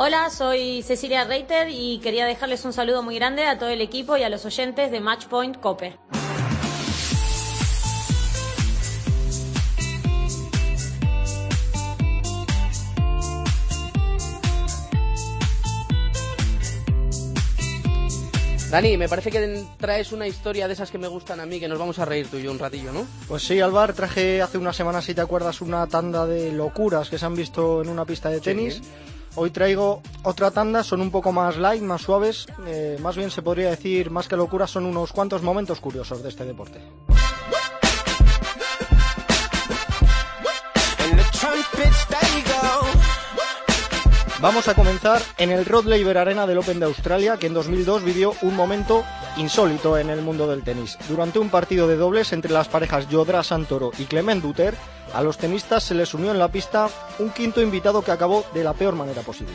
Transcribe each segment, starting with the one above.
Hola, soy Cecilia Reiter y quería dejarles un saludo muy grande a todo el equipo y a los oyentes de Matchpoint Cope. Dani, me parece que traes una historia de esas que me gustan a mí, que nos vamos a reír tú y yo un ratillo, ¿no? Pues sí, Alvar, traje hace una semana, si te acuerdas, una tanda de locuras que se han visto en una pista de tenis. Hoy traigo otra tanda, son un poco más light, más suaves, eh, más bien se podría decir, más que locuras, son unos cuantos momentos curiosos de este deporte. Vamos a comenzar en el Rod Laver Arena del Open de Australia, que en 2002 vivió un momento insólito en el mundo del tenis. Durante un partido de dobles entre las parejas Yodra Santoro y Clement Duter, a los tenistas se les unió en la pista un quinto invitado que acabó de la peor manera posible.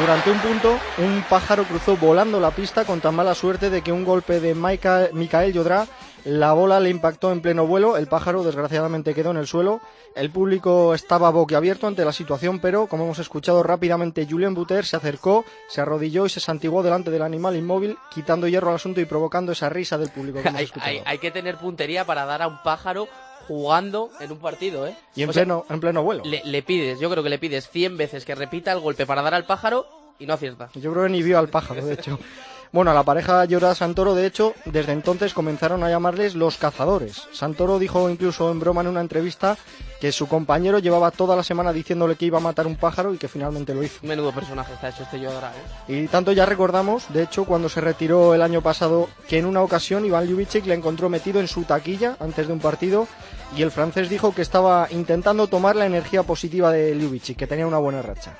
Durante un punto, un pájaro cruzó volando la pista con tan mala suerte de que un golpe de Michael Yodra, la bola le impactó en pleno vuelo, el pájaro desgraciadamente quedó en el suelo, el público estaba boquiabierto ante la situación, pero como hemos escuchado rápidamente, Julien Buter se acercó, se arrodilló y se santiguó delante del animal inmóvil, quitando hierro al asunto y provocando esa risa del público. hay, que tener puntería para dar a un pájaro jugando en un partido, ¿eh? Y en, pleno, en pleno vuelo. Le, pides, yo creo que le pides 100 veces que repita el golpe para dar al pájaro y no acierta. Yo creo que ni vio al pájaro, de hecho. Bueno, a la pareja Llora Santoro, de hecho, desde entonces comenzaron a llamarles los cazadores. Santoro dijo incluso en broma en una entrevista que su compañero llevaba toda la semana diciéndole que iba a matar un pájaro y que finalmente lo hizo. Menudo personaje está hecho este Yodra, ¿eh? Y tanto ya recordamos, de hecho, cuando se retiró el año pasado, que en una ocasión Iván Ljubicic le encontró metido en su taquilla antes de un partido y el francés dijo que estaba intentando tomar la energía positiva de Ljubicic, que tenía una buena racha.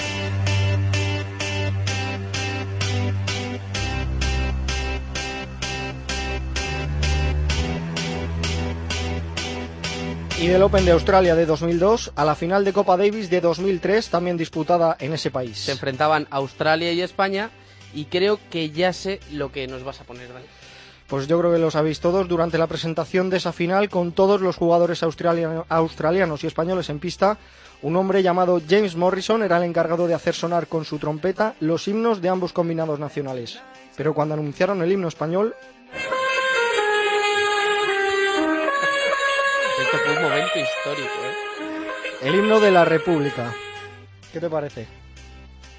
Y del Open de Australia de 2002 a la final de Copa Davis de 2003, también disputada en ese país. Se enfrentaban Australia y España y creo que ya sé lo que nos vas a poner, Dani. Pues yo creo que lo sabéis todos durante la presentación de esa final con todos los jugadores australianos y españoles en pista. Un hombre llamado James Morrison era el encargado de hacer sonar con su trompeta los himnos de ambos combinados nacionales. Pero cuando anunciaron el himno español, momento histórico, ¿eh? El himno de la República. ¿Qué te parece?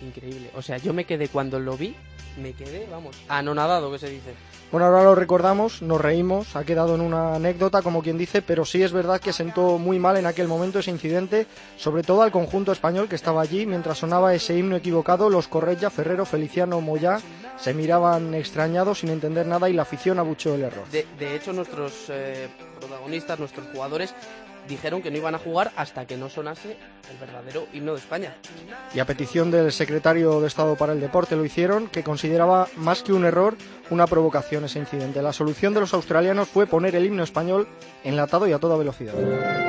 Increíble. O sea, yo me quedé cuando lo vi, me quedé, vamos, anonadado, que se dice. Bueno, ahora lo recordamos, nos reímos, ha quedado en una anécdota, como quien dice, pero sí es verdad que sentó muy mal en aquel momento ese incidente, sobre todo al conjunto español que estaba allí mientras sonaba ese himno equivocado. Los Correia, Ferrero, Feliciano, Moyá se miraban extrañados sin entender nada y la afición abucheó el error. De, hecho, nuestros eh, protagonistas, nuestros jugadores, dijeron que no iban a jugar hasta que no sonase el verdadero himno de España. Y a petición del secretario de Estado para el Deporte lo hicieron, que consideraba más que un error una provocación ese incidente. La solución de los australianos fue poner el himno español enlatado y a toda velocidad.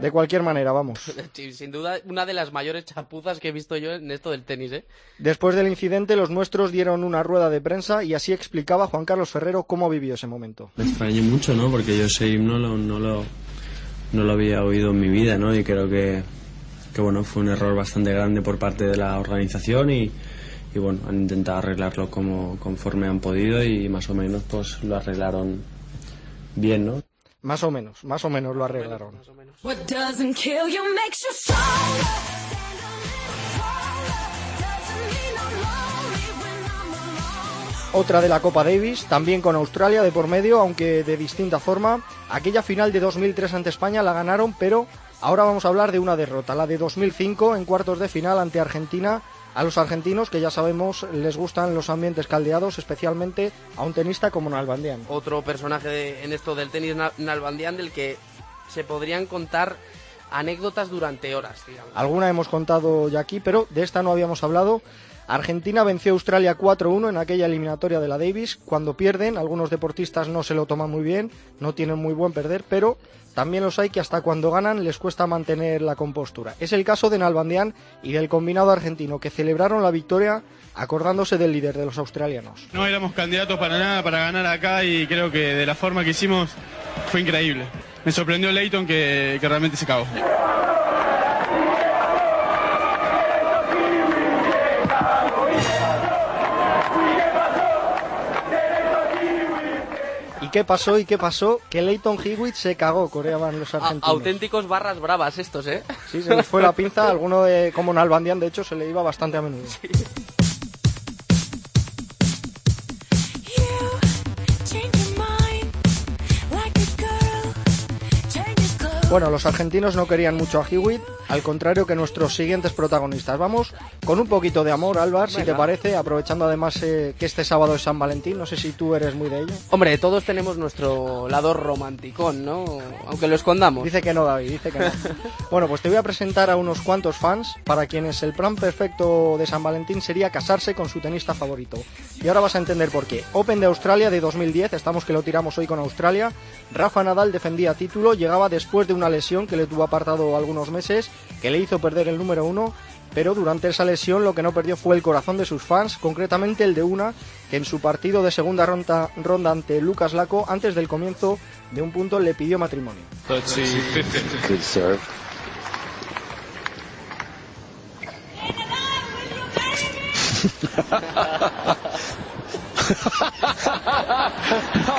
De cualquier manera, vamos. Sin duda, una de las mayores chapuzas que he visto yo en esto del tenis, ¿eh? Después del incidente, los nuestros dieron una rueda de prensa y así explicaba Juan Carlos Ferrero cómo vivió ese momento. Me extrañé mucho, ¿no? Porque yo ese himno no, lo, no lo había oído en mi vida, ¿no? Y creo que, que bueno, fue un error bastante grande por parte de la organización y, y bueno, han intentado arreglarlo como conforme han podido y más o menos pues lo arreglaron bien, ¿no? Más o menos, más o menos lo arreglaron. Otra de la Copa Davis, también con Australia de por medio, aunque de distinta forma. Aquella final de 2003 ante España la ganaron, pero ahora vamos a hablar de una derrota, la de 2005 en cuartos de final ante Argentina a los argentinos, que ya sabemos les gustan los ambientes caldeados, especialmente a un tenista como Nalbandian. Otro personaje en esto del tenis Nalbandian del que se podrían contar anécdotas durante horas. Alguna hemos contado ya aquí, pero de esta no habíamos hablado. Argentina venció a Australia 4-1 en aquella eliminatoria de la Davis. Cuando pierden, algunos deportistas no se lo toman muy bien, no tienen muy buen perder, pero también los hay que hasta cuando ganan les cuesta mantener la compostura. Es el caso de Nalbandián y del combinado argentino, que celebraron la victoria acordándose del líder de los australianos. No éramos candidatos para nada para ganar acá y creo que de la forma que hicimos fue increíble. Me sorprendió Leighton que, que realmente se cagó. ¿Y qué pasó? ¿Y qué pasó? Que Leighton Hewitt se cagó, coreaban los A- argentinos. auténticos barras bravas estos, ¿eh? Sí, se les fue la pinza. Alguno de, como Nalbandián, de hecho, se le iba bastante a menudo. Bueno, los argentinos no querían mucho a Hewitt, al contrario que nuestros siguientes protagonistas. Vamos con un poquito de amor, Álvar, si te parece, aprovechando además eh, que este sábado es San Valentín. No sé si tú eres muy de ello. Hombre, todos tenemos nuestro lado romanticón, ¿no? Aunque lo escondamos. Dice que no, David, dice que no. Bueno, pues te voy a presentar a unos cuantos fans para quienes el plan perfecto de San Valentín sería casarse con su tenista favorito. Y ahora vas a entender por qué. Open de Australia de 2010, estamos que lo tiramos hoy con Australia. Rafa Nadal defendía título, llegaba después de una lesión que le tuvo apartado algunos meses, que le hizo perder el número uno. Pero durante esa lesión lo que no perdió fue el corazón de sus fans, concretamente el de una que en su partido de segunda ronda, ronda ante Lucas Laco, antes del comienzo de un punto, le pidió matrimonio.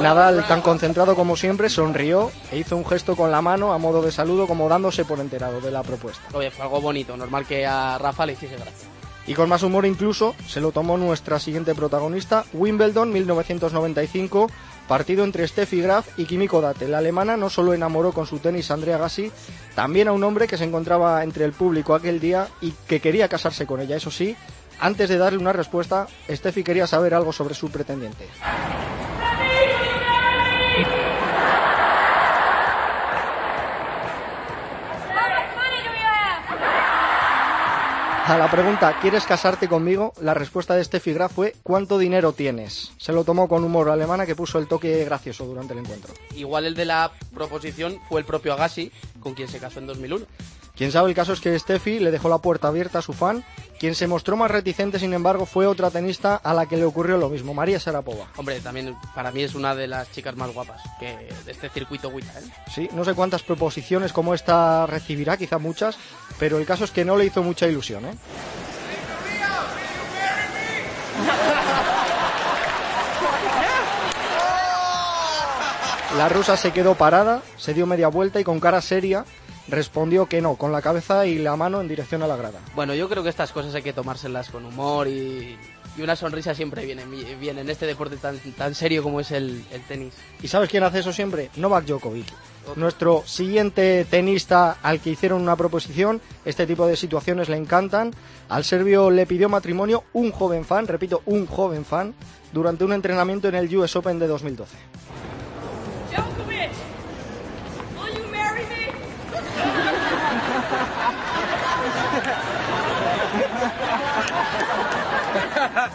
Nadal, tan concentrado como siempre, sonrió e hizo un gesto con la mano a modo de saludo, como dándose por enterado de la propuesta. Oye, fue algo bonito, normal que a Rafa le hiciese gracia. Y con más humor incluso, se lo tomó nuestra siguiente protagonista, Wimbledon 1995, partido entre Steffi Graf y Kimiko Date. La alemana no solo enamoró con su tenis a Andrea Gassi, también a un hombre que se encontraba entre el público aquel día y que quería casarse con ella. Eso sí, antes de darle una respuesta, Steffi quería saber algo sobre su pretendiente. A la pregunta ¿quieres casarte conmigo? La respuesta de Steffi Graf fue ¿cuánto dinero tienes? Se lo tomó con humor alemana que puso el toque gracioso durante el encuentro. Igual el de la proposición fue el propio Agassi, con quien se casó en 2001. Quien sabe el caso es que Steffi le dejó la puerta abierta a su fan. Quien se mostró más reticente, sin embargo, fue otra tenista a la que le ocurrió lo mismo, María Sarapova. Hombre, también para mí es una de las chicas más guapas que de este circuito Wita, ¿eh? Sí, no sé cuántas proposiciones como esta recibirá, quizá muchas, pero el caso es que no le hizo mucha ilusión, ¿eh? La rusa se quedó parada, se dio media vuelta y con cara seria respondió que no, con la cabeza y la mano en dirección a la grada. Bueno, yo creo que estas cosas hay que tomárselas con humor y, y una sonrisa siempre viene bien en este deporte tan, tan serio como es el, el tenis. ¿Y sabes quién hace eso siempre? Novak Djokovic. Nuestro siguiente tenista al que hicieron una proposición, este tipo de situaciones le encantan. Al serbio le pidió matrimonio un joven fan, repito, un joven fan, durante un entrenamiento en el US Open de 2012.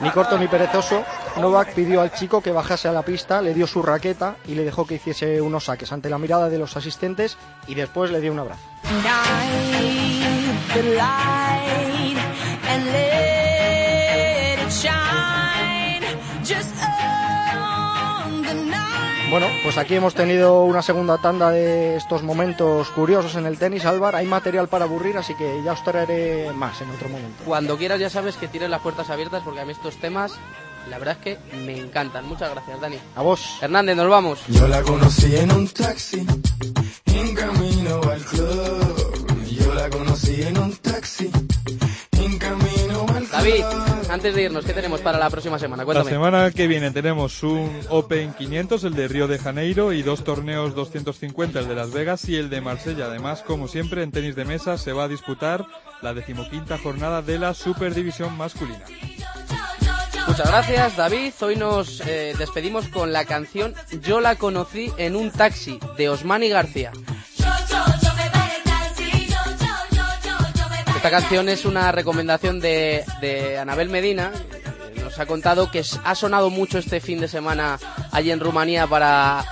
Ni corto ni perezoso, Novak pidió al chico que bajase a la pista, le dio su raqueta y le dejó que hiciese unos saques ante la mirada de los asistentes y después le dio un abrazo. Bueno, pues aquí hemos tenido una segunda tanda de estos momentos curiosos en el tenis, Álvar. Hay material para aburrir, así que ya os traeré más en otro momento. Cuando quieras ya sabes que tienes las puertas abiertas porque a mí estos temas, la verdad es que me encantan. Muchas gracias, Dani. A vos. Hernández, nos vamos. Yo la conocí en un taxi, en camino al club. Yo la conocí en un taxi, en camino al club. David, antes de irnos, ¿qué tenemos para la próxima semana? La Cuéntame. semana que viene tenemos un Open 500, el de Río de Janeiro, y dos torneos 250, el de Las Vegas y el de Marsella. Además, como siempre, en tenis de mesa se va a disputar la decimoquinta jornada de la Superdivisión masculina. Muchas gracias, David. Hoy nos eh, despedimos con la canción Yo la conocí en un taxi de Osmani García. Esta canción es una recomendación de, Anabel Medina. Nos ha contado que ha sonado mucho este fin de semana allí en Rumanía para,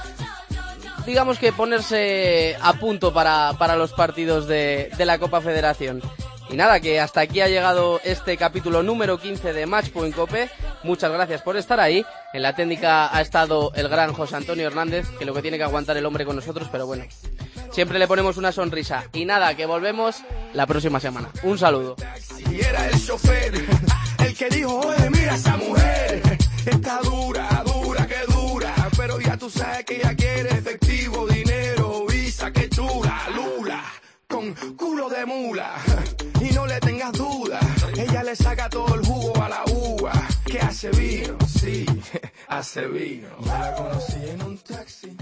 digamos que ponerse a punto para, para los partidos de, de la Copa Federación. Y nada, que hasta aquí ha llegado este capítulo número 15 de Matchpoint Cope. Muchas gracias por estar ahí. En la técnica ha estado el gran José Antonio Hernández, que lo que tiene que aguantar el hombre con nosotros, pero bueno, siempre le ponemos una sonrisa. Y nada, que volvemos la próxima semana. Un saludo. Y era el chofer, el que dijo, oye, mira esa mujer, está dura, dura, que dura, pero ya tú sabes que ella quiere efectivo, dinero, visa, que chula, lula, con culo de mula, y no le tengas duda, ella le saca todo el jugo a la uva, que hace vino, sí, hace vino. Yo la conocí en un taxi,